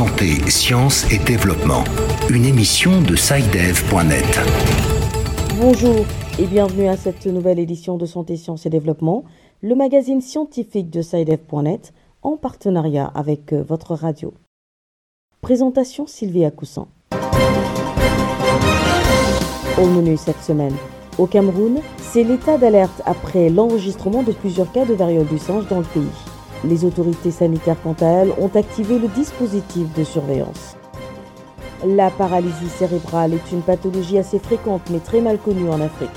Santé, sciences et développement. Une émission de SciDev.net. Bonjour et bienvenue à cette nouvelle édition de Santé, sciences et développement, le magazine scientifique de SciDev.net en partenariat avec euh, votre radio. Présentation Sylvie Coussin. Au menu cette semaine, au Cameroun, c'est l'état d'alerte après l'enregistrement de plusieurs cas de variole du singe dans le pays. Les autorités sanitaires, quant à elles, ont activé le dispositif de surveillance. La paralysie cérébrale est une pathologie assez fréquente mais très mal connue en Afrique.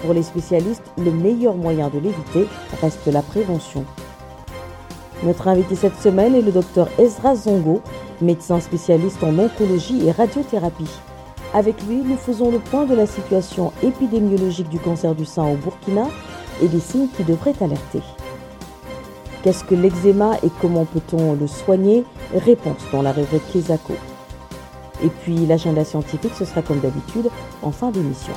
Pour les spécialistes, le meilleur moyen de l'éviter reste la prévention. Notre invité cette semaine est le docteur Ezra Zongo, médecin spécialiste en oncologie et radiothérapie. Avec lui, nous faisons le point de la situation épidémiologique du cancer du sein au Burkina et des signes qui devraient alerter. Qu'est-ce que l'eczéma et comment peut-on le soigner? Réponse dans la rubrique Kesako. Et puis l'agenda scientifique, ce sera comme d'habitude en fin d'émission.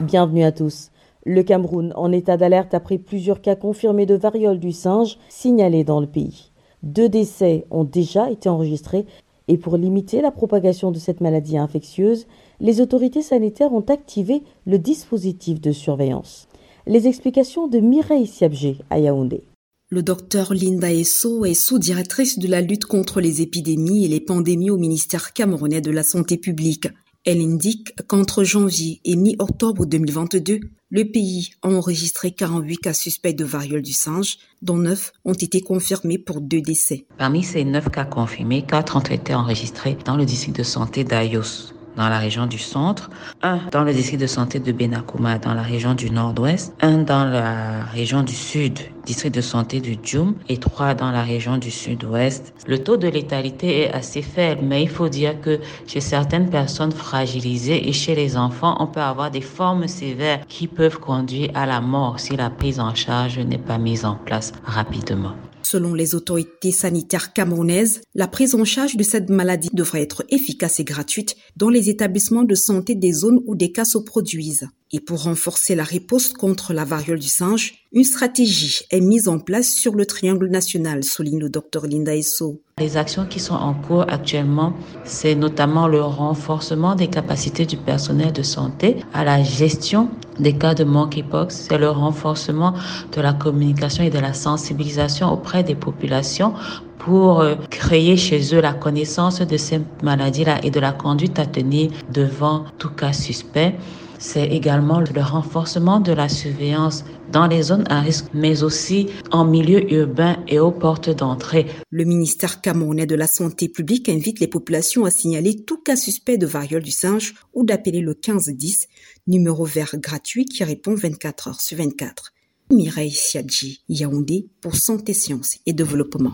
Bienvenue à tous. Le Cameroun en état d'alerte après plusieurs cas confirmés de variole du singe signalés dans le pays. Deux décès ont déjà été enregistrés et pour limiter la propagation de cette maladie infectieuse, les autorités sanitaires ont activé le dispositif de surveillance. Les explications de Mireille Siabgé à Yaoundé. Le docteur Linda Esso est sous-directrice de la lutte contre les épidémies et les pandémies au ministère camerounais de la Santé publique. Elle indique qu'entre janvier et mi-octobre 2022, le pays a enregistré 48 cas suspects de variole du singe, dont 9 ont été confirmés pour deux décès. Parmi ces 9 cas confirmés, 4 ont été enregistrés dans le district de santé d'Ayos dans la région du centre, un dans le district de santé de Benakuma dans la région du nord-ouest, un dans la région du sud, district de santé du Djoum, et trois dans la région du sud-ouest. Le taux de létalité est assez faible, mais il faut dire que chez certaines personnes fragilisées et chez les enfants, on peut avoir des formes sévères qui peuvent conduire à la mort si la prise en charge n'est pas mise en place rapidement. Selon les autorités sanitaires camerounaises, la prise en charge de cette maladie devrait être efficace et gratuite dans les établissements de santé des zones où des cas se produisent. Et pour renforcer la riposte contre la variole du singe, une stratégie est mise en place sur le triangle national, souligne le docteur Linda Esso. Les actions qui sont en cours actuellement, c'est notamment le renforcement des capacités du personnel de santé à la gestion des cas de monkeypox, c'est le renforcement de la communication et de la sensibilisation auprès des populations pour euh, créer chez eux la connaissance de ces maladies-là et de la conduite à tenir devant tout cas suspect. C'est également le renforcement de la surveillance dans les zones à risque, mais aussi en milieu urbain et aux portes d'entrée. Le ministère camerounais de la Santé publique invite les populations à signaler tout cas suspect de variole du singe ou d'appeler le 1510, numéro vert gratuit qui répond 24 heures sur 24. Mireille Siadji, Yaoundé pour Santé, Sciences et Développement.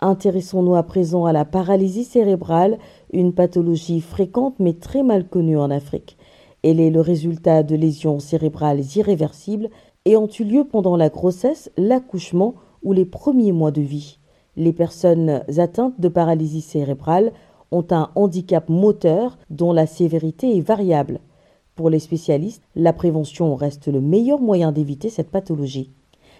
Intéressons-nous à présent à la paralysie cérébrale, une pathologie fréquente mais très mal connue en Afrique. Elle est le résultat de lésions cérébrales irréversibles ayant eu lieu pendant la grossesse, l'accouchement ou les premiers mois de vie. Les personnes atteintes de paralysie cérébrale ont un handicap moteur dont la sévérité est variable. Pour les spécialistes, la prévention reste le meilleur moyen d'éviter cette pathologie.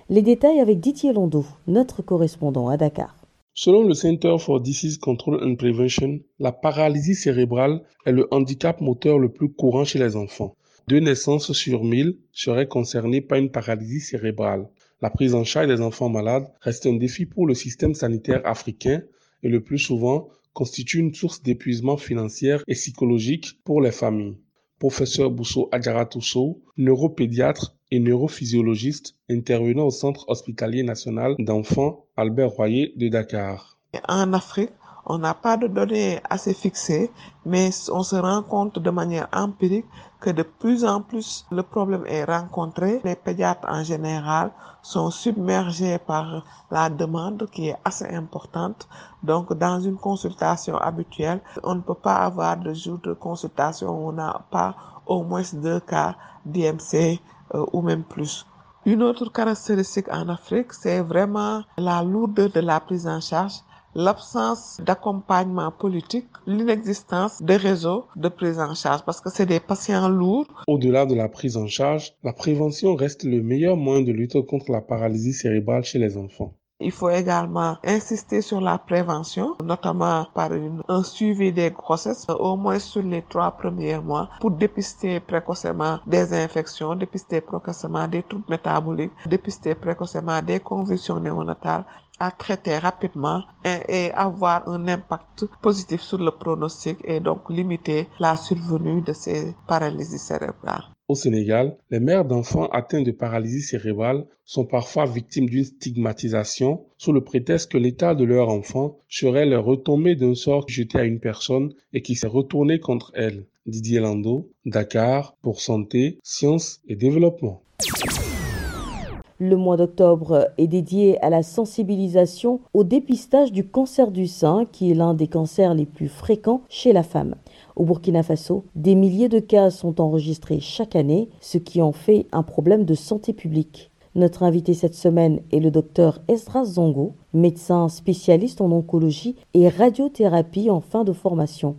Les détails avec Didier Landau, notre correspondant à Dakar. Selon le Center for Disease Control and Prevention, la paralysie cérébrale est le handicap moteur le plus courant chez les enfants. Deux naissances sur mille seraient concernées par une paralysie cérébrale. La prise en charge des enfants malades reste un défi pour le système sanitaire africain et le plus souvent constitue une source d'épuisement financier et psychologique pour les familles. Professeur Bousso Adjaratousso, neuropédiatre et neurophysiologiste intervenant au Centre hospitalier national d'enfants Albert Royer de Dakar. En Afrique, on n'a pas de données assez fixées, mais on se rend compte de manière empirique que de plus en plus le problème est rencontré. Les pédiatres en général sont submergés par la demande qui est assez importante. Donc, dans une consultation habituelle, on ne peut pas avoir de jour de consultation où on n'a pas au moins deux cas d'IMC euh, ou même plus. Une autre caractéristique en Afrique, c'est vraiment la lourdeur de la prise en charge l'absence d'accompagnement politique, l'inexistence de réseaux de prise en charge parce que c'est des patients lourds. Au-delà de la prise en charge, la prévention reste le meilleur moyen de lutter contre la paralysie cérébrale chez les enfants. Il faut également insister sur la prévention, notamment par une, un suivi des grossesses, au moins sur les trois premiers mois, pour dépister précocement des infections, dépister précocement des troubles métaboliques, dépister précocement des convulsions néonatales à traiter rapidement et, et, avoir un impact positif sur le pronostic et donc limiter la survenue de ces paralysies cérébrales. Au Sénégal, les mères d'enfants atteints de paralysie cérébrale sont parfois victimes d'une stigmatisation sous le prétexte que l'état de leur enfant serait leur retombée d'un sort jeté à une personne et qui s'est retourné contre elle. Didier Lando, Dakar, pour Santé, Sciences et Développement. Le mois d'octobre est dédié à la sensibilisation au dépistage du cancer du sein, qui est l'un des cancers les plus fréquents chez la femme. Au Burkina Faso, des milliers de cas sont enregistrés chaque année, ce qui en fait un problème de santé publique. Notre invité cette semaine est le docteur Esdras Zongo, médecin spécialiste en oncologie et radiothérapie en fin de formation.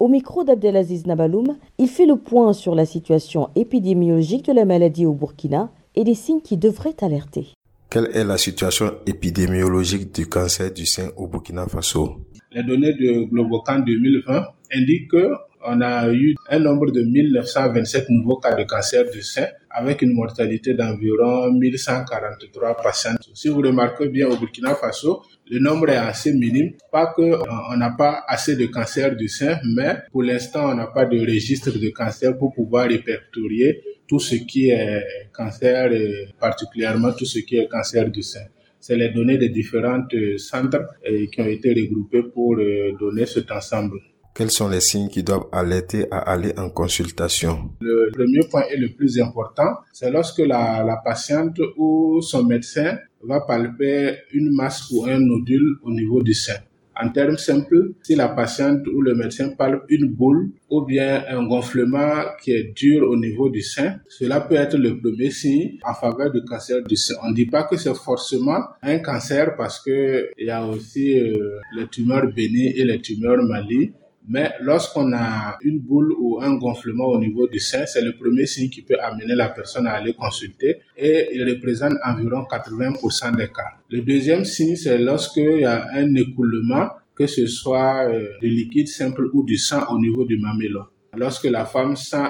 Au micro d'Abdelaziz Nabaloum, il fait le point sur la situation épidémiologique de la maladie au Burkina et les signes qui devraient alerter. Quelle est la situation épidémiologique du cancer du sein au Burkina Faso? Les données de Globocan 2020 indiquent qu'on a eu un nombre de 1927 nouveaux cas de cancer du sein avec une mortalité d'environ 1143 patients. Si vous remarquez bien au Burkina Faso, le nombre est assez minime. Pas qu'on n'a pas assez de cancer du sein, mais pour l'instant, on n'a pas de registre de cancer pour pouvoir répertorier tout ce qui est cancer et particulièrement tout ce qui est cancer du sein. C'est les données des différents centres qui ont été regroupés pour donner cet ensemble. Quels sont les signes qui doivent alerter à aller en consultation? Le premier point et le plus important, c'est lorsque la, patiente ou son médecin va palper une masse ou un nodule au niveau du sein. En termes simples, si la patiente ou le médecin palpe une boule ou bien un gonflement qui est dur au niveau du sein, cela peut être le premier signe en faveur du cancer du sein. On ne dit pas que c'est forcément un cancer parce que il y a aussi euh, les tumeurs bénignes et les tumeurs malignes. Mais lorsqu'on a une boule ou un gonflement au niveau du sein, c'est le premier signe qui peut amener la personne à aller consulter et il représente environ 80% des cas. Le deuxième signe, c'est lorsqu'il y a un écoulement, que ce soit du liquide simple ou du sang au niveau du mamellon. Lorsque la femme sent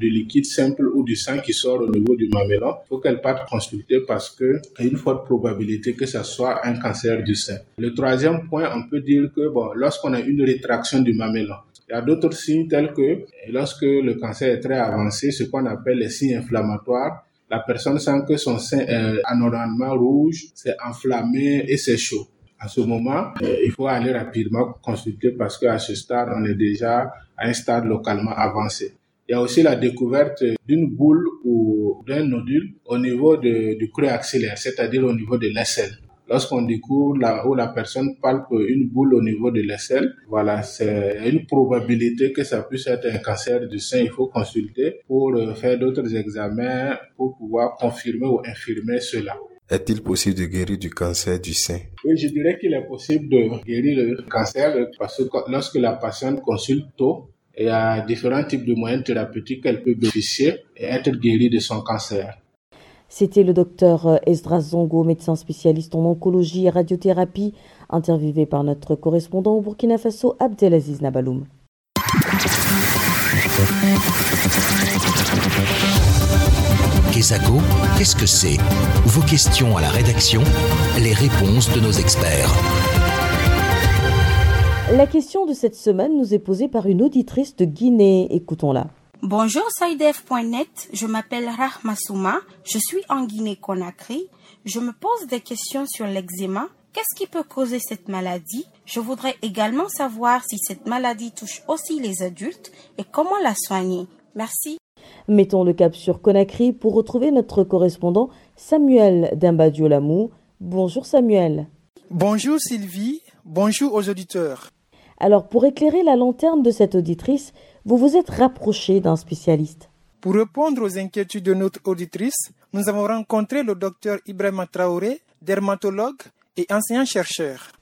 du liquide simple ou du sang qui sort au niveau du mamellon, il faut qu'elle parte consulter parce que y a une forte probabilité que ce soit un cancer du sein. Le troisième point, on peut dire que bon, lorsqu'on a une rétraction du mamellon, il y a d'autres signes tels que lorsque le cancer est très avancé, ce qu'on appelle les signes inflammatoires, la personne sent que son sein est anormalement rouge, c'est enflammé et c'est chaud. À ce moment, il faut aller rapidement consulter parce qu'à ce stade, on est déjà à un stade localement avancé. Il y a aussi la découverte d'une boule ou d'un nodule au niveau du creux axillaire, c'est-à-dire au niveau de l'aisselle. Lorsqu'on découvre là où la personne palpe une boule au niveau de l'aisselle, voilà, c'est une probabilité que ça puisse être un cancer du sein. Il faut consulter pour faire d'autres examens pour pouvoir confirmer ou infirmer cela. Est-il possible de guérir du cancer du sein? Oui, je dirais qu'il est possible de guérir le cancer parce que lorsque la patiente consulte tôt, il y a différents types de moyens thérapeutiques qu'elle peut bénéficier et être guérie de son cancer. C'était le docteur Esdras Zongo, médecin spécialiste en oncologie et radiothérapie, interviewé par notre correspondant au Burkina Faso, Abdelaziz Nabaloum. Kesako, qu'est-ce que c'est? Vos questions à la rédaction, les réponses de nos experts. La question de cette semaine nous est posée par une auditrice de Guinée. Écoutons-la. Bonjour Saïdef.net, je m'appelle Rahma Souma, je suis en Guinée-Conakry. Je me pose des questions sur l'eczéma. Qu'est-ce qui peut causer cette maladie? Je voudrais également savoir si cette maladie touche aussi les adultes et comment la soigner. Merci. Mettons le cap sur Conakry pour retrouver notre correspondant Samuel Dimbadiolamou. Bonjour Samuel. Bonjour Sylvie, bonjour aux auditeurs. Alors pour éclairer la lanterne de cette auditrice, vous vous êtes rapproché d'un spécialiste. Pour répondre aux inquiétudes de notre auditrice, nous avons rencontré le docteur Ibrahim Traoré, dermatologue et enseignant-chercheur.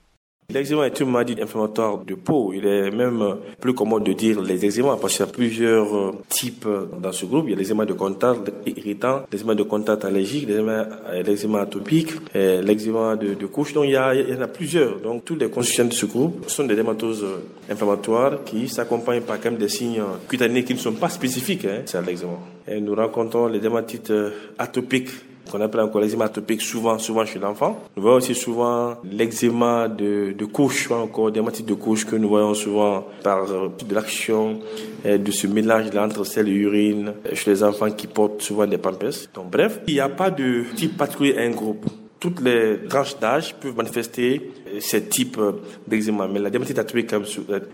L'eczéma est une maladie inflammatoire de peau. Il est même plus commun de dire les eczémas parce qu'il y a plusieurs euh, types dans ce groupe. Il y a l'eczéma de contact irritant, l'eczéma de contact allergique, l'eczéma atopique, l'eczéma de, couche. Donc il y, a, en a plusieurs. Donc tous les constituants de ce groupe sont des dermatoses inflammatoires qui s'accompagnent par quand même des signes cutanés qui ne sont pas spécifiques hein, c'est l'eczéma. Nous rencontrons les dermatites atopiques qu'on appelle encore l'eczéma atopique souvent, souvent chez l'enfant. Nous voyons aussi souvent l'eczéma de, de couche, encore dermatite de couche que nous voyons souvent par euh, de l'action euh, de ce mélange entre sel et urine chez les enfants qui portent souvent des pampers. Donc bref, il n'y a pas de type particulier à un groupe toutes les tranches d'âge peuvent manifester ce type d'eczéma. Mais la dermatite atopique,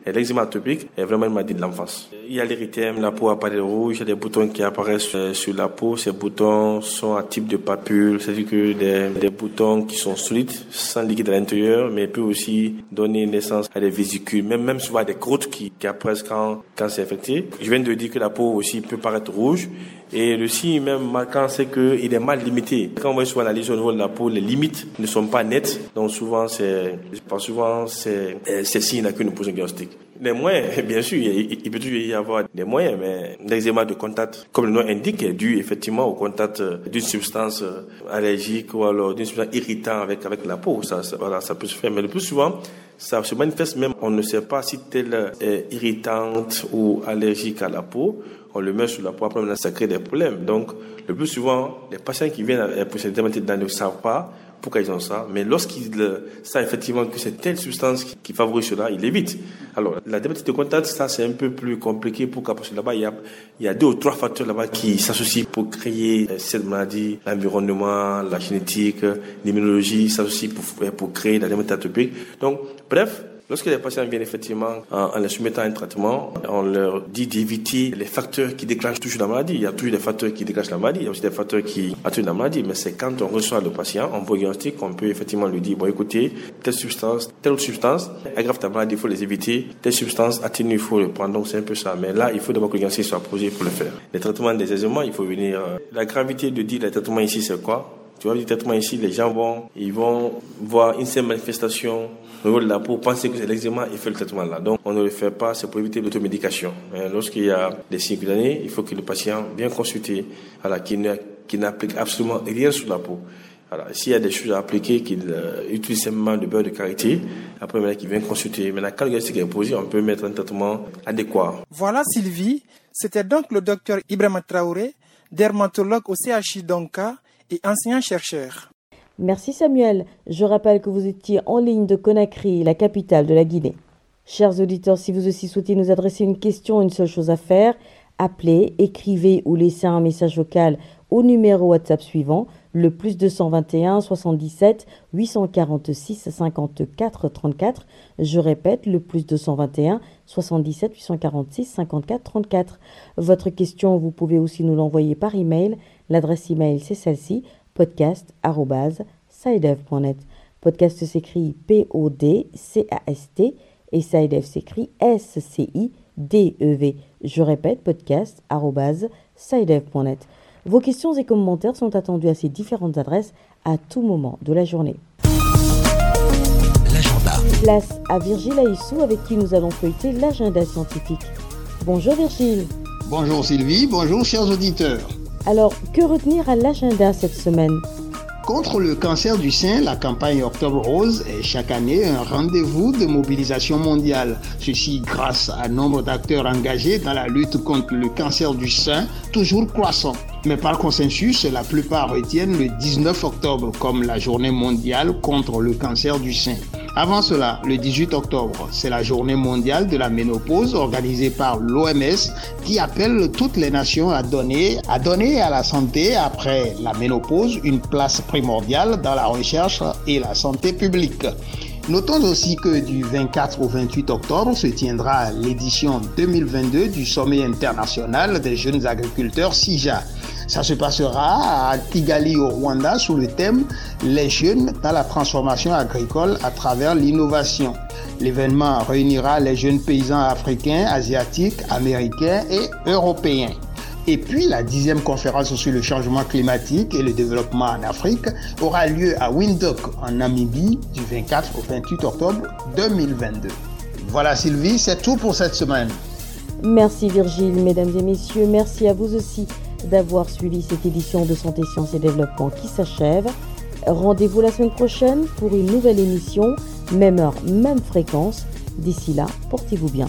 l'eczéma atopique, est vraiment une maladie de l'enfance. Il y a l'érythème, la peau apparaît rouge, il y a des boutons qui apparaissent euh, sur la peau. Ces boutons sont à type de papule, c'est-à-dire que des, boutons qui sont solides, sans liquide à l'intérieur, mais peuvent aussi donner naissance à des vésicules, même, même souvent à des croûtes qui, qui apparaissent quand, quand c'est infecté. Je viens de dire que la peau aussi peut paraître rouge. Et le signe même marquant, c'est qu'il est mal limité. Quand on voit souvent la lésion au niveau de la peau, les limites ne sont pas nettes. Donc souvent, c'est, pas souvent, c'est ces signes-là que nous posons diagnostic. Les moyens, bien sûr, il, peut toujours y avoir des moyens, mais l'eczéma de contact, comme le nom indique, est dû effectivement au contact d'une substance allergique ou alors d'une substance irritante avec, avec la peau. Ça, voilà, ça peut se faire. Mais le plus souvent, ça se manifeste même, on ne sait pas si telle est irritante ou allergique à la peau on le met sur la peau, après ça crée des problèmes. Donc, le plus souvent, les patients qui viennent pour cette dermatite ne savent pas pourquoi ils ont ça, mais lorsqu'ils savent effectivement que c'est telle substance qui, favorise cela, ils l'évitent. Alors, la dermatite de contact, ça c'est un peu plus compliqué pour parce que là-bas, il y a, a deux ou trois facteurs là-bas qui s'associent pour créer cette maladie, l'environnement, la génétique, l'immunologie s'associent pour, pour créer la dermatite atopique. Donc, bref, Lorsque les patients viennent effectivement en, les soumettant à un traitement, on leur dit d'éviter les facteurs qui déclenchent toujours la maladie. Il y a toujours des facteurs qui déclenchent la maladie, il y a aussi des facteurs qui attirent la maladie, mais c'est quand on reçoit le patient en diagnostic qu'on peut effectivement lui dire, bon écoutez, telle substance, telle autre substance aggrave ta maladie, il faut les éviter, telle substance atténue, il faut le prendre, donc c'est un peu ça. Mais là, il faut d'abord que le diagnostic soit posé pour le faire. Les traitements des aisements, il faut venir, euh, la gravité de dire les traitements ici c'est quoi? Tu vois, du traitement ici, les gens vont, ils vont voir une seule manifestation au niveau de la peau, penser que c'est l'eczéma et faire le traitement là. Donc, on ne le fait pas, c'est pour éviter l'automédication. Lorsqu'il y a des signes cutanés, il faut que le patient vienne consulter, voilà, qui n'applique absolument rien sur la peau. Alors, s'il y a des choses à appliquer, qu'il euh, utilise simplement de beurre de karité, après, maintenant, qu'il vient consulter. Maintenant, quand le diagnostic est posé, on peut mettre un traitement adéquat. Voilà, Sylvie. C'était donc le docteur Ibrahim Traoré, dermatologue au CHI Donka et enseignant-chercheur. Merci Samuel. Je rappelle que vous étiez en ligne de Conakry, la capitale de la Guinée. Chers auditeurs, si vous aussi souhaitez nous adresser une question, une seule chose à faire, appelez, écrivez ou laissez un message vocal au numéro WhatsApp suivant, le plus 221 77 846 54 34. Je répète, le plus 221 77 846 54 34. Votre question, vous pouvez aussi nous l'envoyer par email L'adresse email, c'est celle-ci, podcast.sidev.net. Podcast s'écrit P-O-D-C-A-S-T et Sidev s'écrit S-C-I-D-E-V. Je répète, podcast.sidev.net. Vos questions et commentaires sont attendus à ces différentes adresses à tout moment de la journée. L'agenda. Place à Virgile Aissou avec qui nous allons feuilleter l'agenda scientifique. Bonjour Virgile. Bonjour Sylvie, bonjour chers auditeurs. Alors, que retenir à l'agenda cette semaine? Contre le cancer du sein, la campagne Octobre Rose est chaque année un rendez-vous de mobilisation mondiale. Ceci grâce à nombre d'acteurs engagés dans la lutte contre le cancer du sein, toujours croissant. Mais par consensus, la plupart retiennent le 19 octobre comme la journée mondiale contre le cancer du sein. Avant cela, le 18 octobre, c'est la journée mondiale de la ménopause organisée par l'OMS qui appelle toutes les nations à donner, à donner à la santé après la ménopause une place primordiale dans la recherche et la santé publique. Notons aussi que du 24 au 28 octobre se tiendra l'édition 2022 du Sommet international des jeunes agriculteurs SIJA. Ça se passera à Kigali au Rwanda sous le thème Les jeunes dans la transformation agricole à travers l'innovation. L'événement réunira les jeunes paysans africains, asiatiques, américains et européens. Et puis la dixième conférence sur le changement climatique et le développement en Afrique aura lieu à Windhoek en Namibie du 24 au 28 octobre 2022. Voilà Sylvie, c'est tout pour cette semaine. Merci Virgile, mesdames et messieurs, merci à vous aussi d'avoir suivi cette édition de Santé, Sciences et Développement qui s'achève. Rendez-vous la semaine prochaine pour une nouvelle émission, même heure, même fréquence. D'ici là, portez-vous bien.